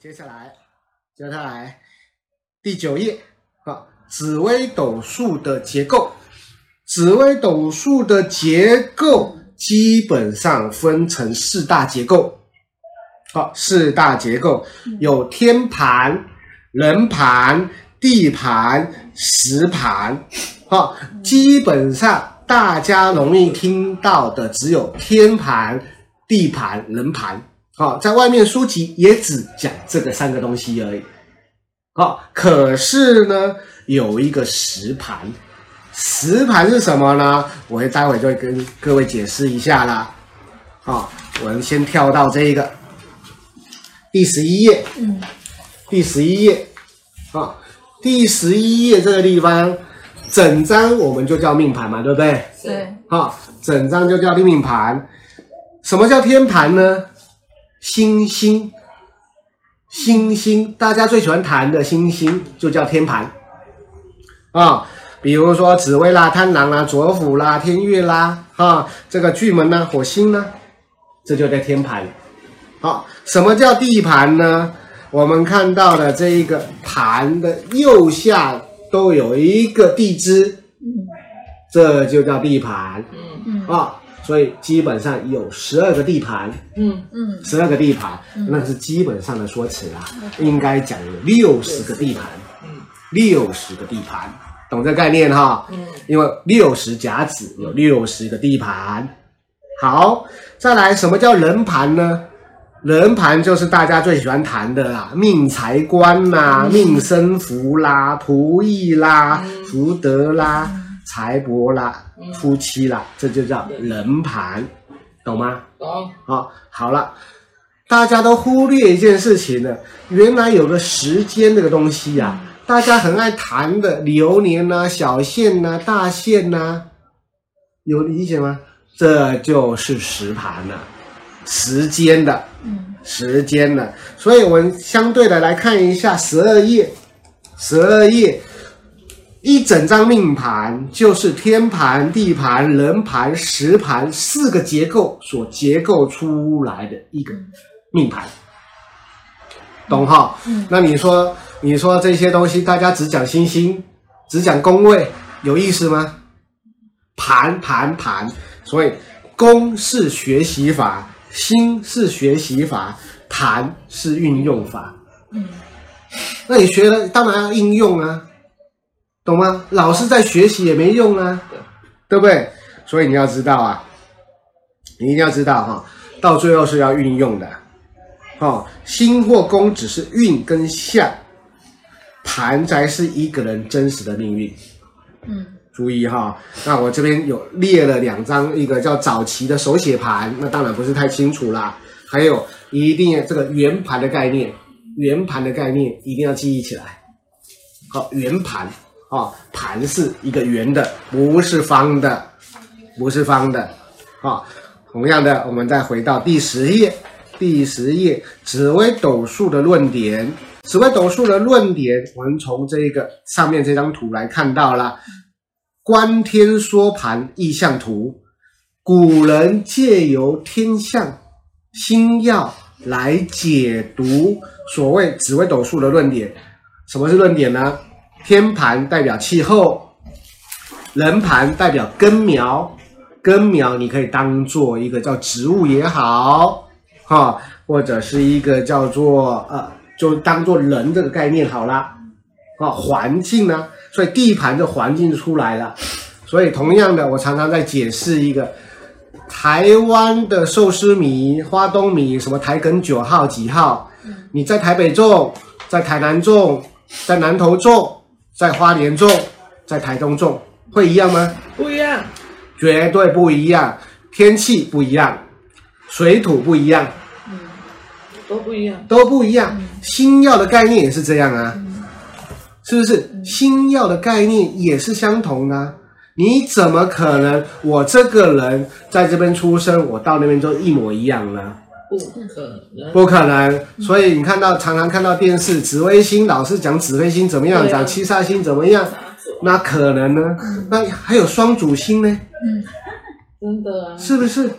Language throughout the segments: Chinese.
接下来，接下来第九页啊，紫微斗数的结构。紫微斗数的结构基本上分成四大结构。好，四大结构有天盘、人盘、地盘、时盘。好，基本上大家容易听到的只有天盘、地盘、人盘。好，在外面书籍也只讲这个三个东西而已。好，可是呢，有一个实盘，实盘是什么呢？我会待会就会跟各位解释一下啦。好，我们先跳到这一个第十一页。嗯，第十一页。啊，第十一页这个地方，整张我们就叫命盘嘛，对不对？对。好，整张就叫命盘。什么叫天盘呢？星星，星星，大家最喜欢谈的星星就叫天盘啊。比如说紫薇啦、贪狼啦、左辅啦、天月啦，啊，这个巨门呢、火星呢，这就叫天盘。好，什么叫地盘呢？我们看到的这一个盘的右下都有一个地支，这就叫地盘。嗯嗯啊。所以基本上有十二个地盘，嗯嗯，十二个地盘，那是基本上的说辞啦。应该讲有六十个地盘，嗯，六十个地盘，懂这概念哈？嗯，因为六十甲子有六十个地盘。好，再来，什么叫人盘呢？人盘就是大家最喜欢谈的啦，命财官啦，命生福啦，仆役啦，福德啦。财帛啦，夫妻啦，这就叫人盘，懂吗？懂。好，好了，大家都忽略一件事情了，原来有个时间这个东西呀、啊，大家很爱谈的流年呐、啊、小限呐、啊、大限呐、啊，有理解吗？这就是时盘了，时间的，时间的。所以我们相对的来看一下十二页，十二页。一整张命盘就是天盘、地盘、人盘、时盘四个结构所结构出来的一个命盘，懂哈？嗯。那你说，你说这些东西，大家只讲星星，只讲宫位，有意思吗？盘盘盘，所以宫是学习法，星是学习法，盘是运用法。嗯。那你学了，当然要应用啊。懂吗？老师在学习也没用啊，对不对？所以你要知道啊，你一定要知道哈，到最后是要运用的。哦，星或宫只是运跟相，盘才是一个人真实的命运。嗯，注意哈，那我这边有列了两张，一个叫早期的手写盘，那当然不是太清楚啦。还有一定要这个圆盘的概念，圆盘的概念一定要记忆起来。好，圆盘。啊，盘是一个圆的，不是方的，不是方的。啊，同样的，我们再回到第十页，第十页紫微斗数的论点，紫微斗数的论点，我们从这个上面这张图来看到了，观天说盘意象图，古人借由天象星曜来解读所谓紫微斗数的论点。什么是论点呢？天盘代表气候，人盘代表根苗，根苗你可以当做一个叫植物也好，哈，或者是一个叫做呃，就当做人这个概念好了，啊，环境呢，所以地盘的环境出来了，所以同样的，我常常在解释一个台湾的寿司米、花东米，什么台梗九号几号，你在台北种，在台南种，在南投种。在花莲种，在台东种，会一样吗？不一样，绝对不一样。天气不一样，水土不一样，嗯，都不一样，都不一样。星曜的概念也是这样啊，嗯、是不是？星曜的概念也是相同的、啊。你怎么可能？我这个人在这边出生，我到那边就一模一样呢？不可能，不可能。所以你看到常常看到电视，紫微星老是讲紫微星怎么样，讲七煞星怎么样，那可能呢？那还有双主星呢？嗯，真的啊，是不是？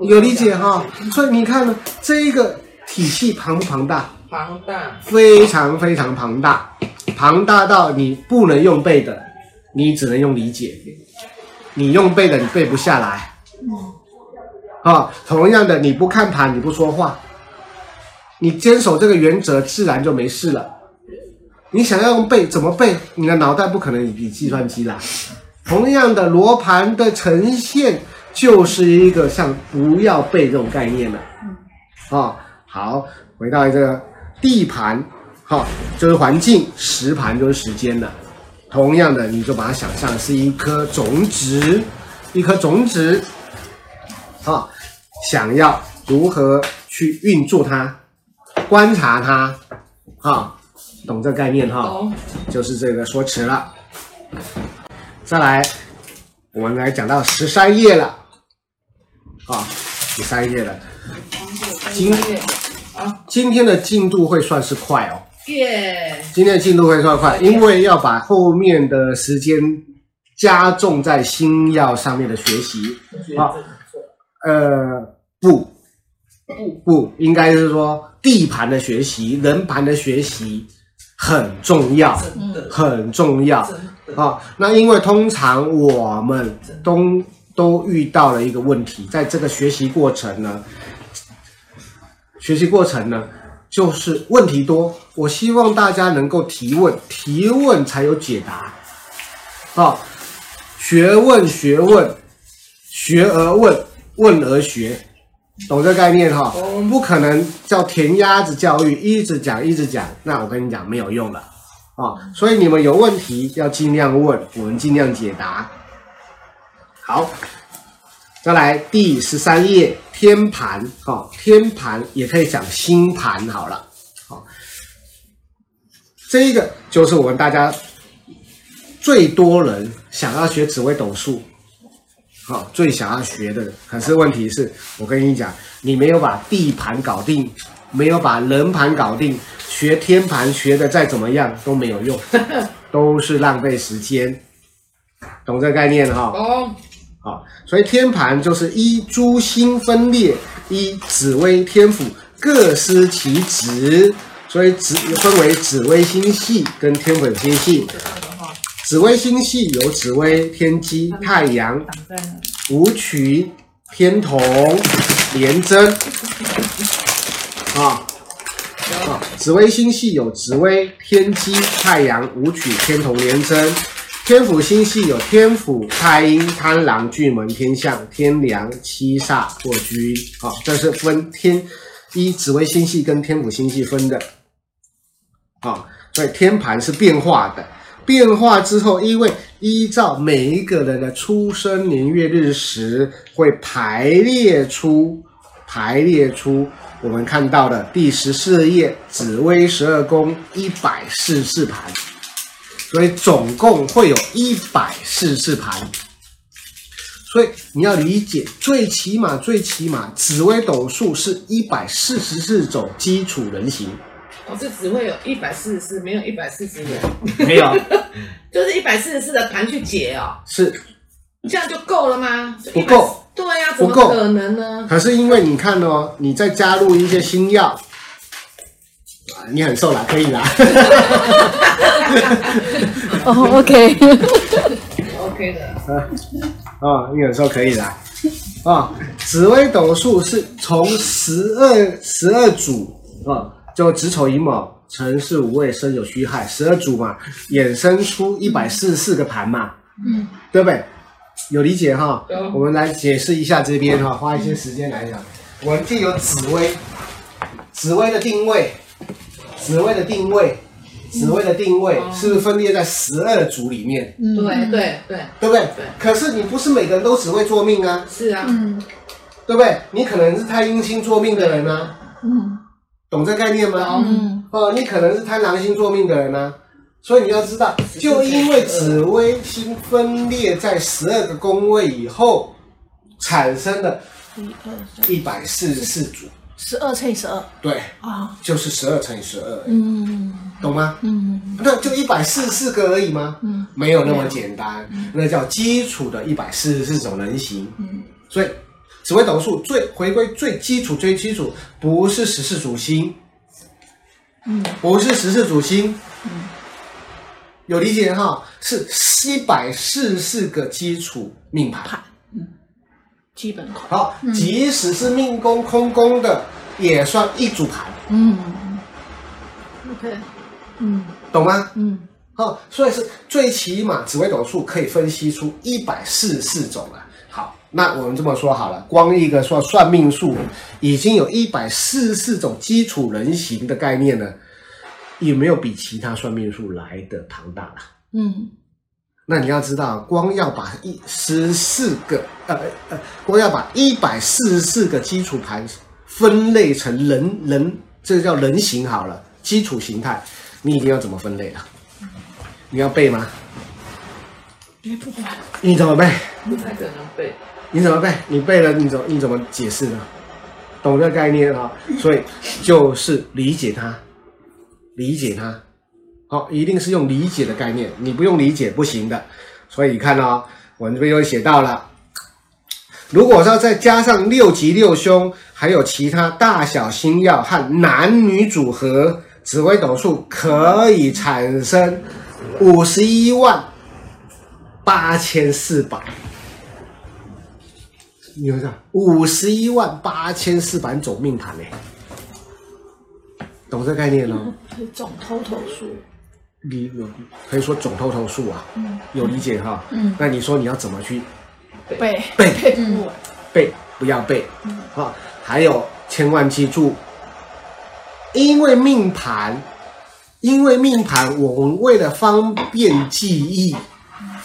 有理解哈？所以你看呢，这一个体系庞不庞大？庞大，非常非常庞大，庞大到你不能用背的，你只能用理解。你用背的，你背不下来。啊、同样的，你不看盘，你不说话，你坚守这个原则，自然就没事了。你想要用背，怎么背？你的脑袋不可能比计算机啦。同样的，罗盘的呈现就是一个像不要背这种概念了。啊、好，回到这个地盘，好、就是环境；时盘就是时间了。同样的，你就把它想象是一颗种子，一颗种子。啊、想要如何去运作它，观察它，哈、哦，懂这个概念哈？哦、就是这个说辞了。再来，我们来讲到十三页了，啊、哦，十三页了。今天啊，今天的进度会算是快哦。耶！今天的进度会算快，因为要把后面的时间加重在新药上面的学习。好。呃，不，不不，应该是说地盘的学习、人盘的学习很重要，很重要啊、哦。那因为通常我们都都遇到了一个问题，在这个学习过程呢，学习过程呢，就是问题多。我希望大家能够提问，提问才有解答。啊、哦，学问，学问，学而问。问而学，懂这个概念哈？不可能叫填鸭子教育，一直讲一直讲，那我跟你讲没有用的啊！所以你们有问题要尽量问，我们尽量解答。好，再来第十三页天盘，哈，天盘也可以讲星盘好了，好，这一个就是我们大家最多人想要学紫微斗数。好，最想要学的，可是问题是，我跟你讲，你没有把地盘搞定，没有把人盘搞定，学天盘学的再怎么样都没有用，都是浪费时间，懂这个概念哈？哦，好，所以天盘就是一诸星分裂，一紫微天府各司其职，所以紫分为紫微星系跟天府星系。紫微星系有紫微、天机、太阳、武曲、天同、廉贞啊啊！紫微星系有紫微、天机、太阳、武曲、天同、廉贞。天府星系有天府、太阴、贪狼、巨门、天相、天梁、七煞、破军。啊，这是分天一紫微星系跟天府星系分的啊，所以天盘是变化的。变化之后，因为依照每一个人的出生年月日时，会排列出排列出我们看到的第十四页紫微十二宫一百四十四盘，所以总共会有一百四十四盘。所以你要理解，最起码最起码紫微斗数是一百四十四种基础人形。我是只会有一百四十四，没有一百四十五，没有，就是一百四十四的盘去解哦。是，这样就够了吗？不够。对呀、啊，怎么可能呢？可是因为你看哦，你再加入一些星曜，你很瘦啦，可以啦。哦、oh,，OK，OK 的。啊，哦，你很瘦可以啦。啊、哦，紫微斗数是从十二十二组啊。哦就子丑寅卯辰巳午未申酉戌亥十二组嘛，衍生出一百四十四个盘嘛，嗯，对不对？有理解哈？嗯、我们来解释一下这边哈，花一些时间来讲。我们既有紫薇，紫薇的定位，紫薇的定位，紫薇的定位，嗯、是不是分裂在十二组里面？嗯，对对对，对不对？对。可是你不是每个人都只会做命啊？是啊，嗯，对不对？你可能是太阴星做命的人啊，嗯。懂这概念吗？嗯，哦，你可能是贪狼星坐命的人呢、啊，所以你要知道，就因为紫微星分裂在十二个宫位以后，产生的，一百四十四组，十二乘以十二，对，啊，就是十二乘以十二，嗯，懂吗？嗯，那就一百四十四个而已吗？嗯，没有那么简单，那叫基础的一百四十四种人形，嗯，所以。紫微斗数最回归最基础最基础，不是十四主星，嗯不是十四主星，嗯有理解哈？是一百四十四个基础命盘。嗯，基本款，好，即使是命宫空宫的，也算一组盘，嗯，OK，嗯。懂吗？嗯。好，所以是最起码紫微斗数可以分析出一百四十四种了。好，那我们这么说好了，光一个说算命术，已经有一百四十四种基础人形的概念呢，有没有比其他算命术来的庞大了？嗯那你要知道，光要把一十四个呃呃，光要把一百四十四个基础盘分类成人人，这个叫人形好了，基础形态，你已经要怎么分类了？你要背吗？别不管，你怎么背？不太可能背。你怎么背？你背了，你怎么你怎么解释呢？懂这个概念啊、所以就是理解它，理解它。好、一定是用理解的概念，你不用理解不行的。所以你看哦，我这边又写到了，如果说再加上六吉六凶，还有其他大小星曜和男女组合，紫微斗数可以产生五十一万八千四百。你有没有这样？五十一万八千四百种命盘呢？懂这个概念咯？是总 total 数，你有可以说总 total 数啊，嗯有理解哈？嗯那你说你要怎么去背背背不完，背？不要背啊！还有千万记住，因为命盘，因为命盘，我们为了方便记忆，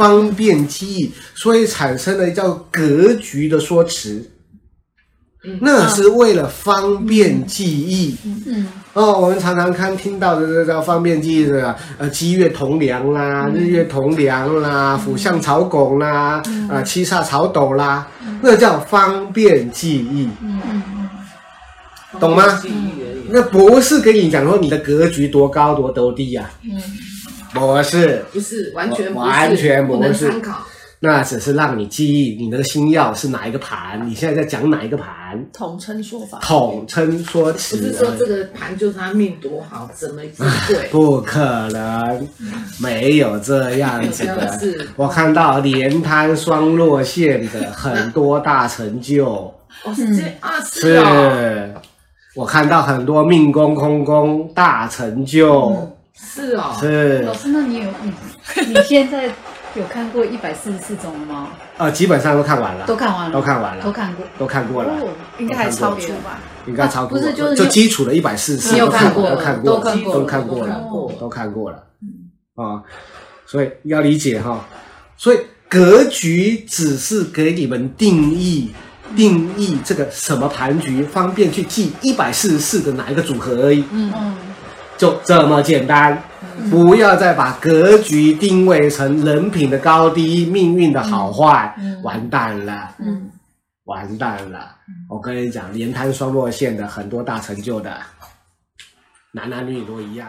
方便记忆，所以产生了叫格局的说辞。那是为了方便记忆。嗯。哦，我们常常看听到的这叫方便记忆的，呃，鸡月同梁啦，日月同梁啦，辅相朝拱啦，啊，七煞朝斗啦，那叫方便记忆，嗯。懂吗。那不是跟你讲说你的格局多高多多低呀、嗯不是，不是完全不是，完全不是。参考。那只是让你记忆你那个星耀是哪一个盘，你现在在讲哪一个盘，统称说法，统称说不辞是说这。个盘就是他命多好，怎么这么对？不可能，没有这样子的。是。我看到连摊双落线的很多大成就，哦，是这啊，是是。哦，我看到很多命宫空宫大成就，是哦，是。老师，那你有你你现在有看过一百四十四种了吗？呃，基本上都看完了，都看完了，都看完了。都看过。都看过了，哦，应该还超出吧？应该超不是就是就基础的一百四十四都看过都看过，都看过都看过了。都看过，都看过了，啊，所以要理解哈，所以格局只是给你们定义定义这个什么盘局，方便去记一百四十四的哪一个组合而已，嗯嗯，就这么简单。不要再把格局定位成人品的高低、命运的好坏，完蛋了，嗯，完蛋了！我跟你讲，连摊双落线的很多大成就的，男男女女都一样。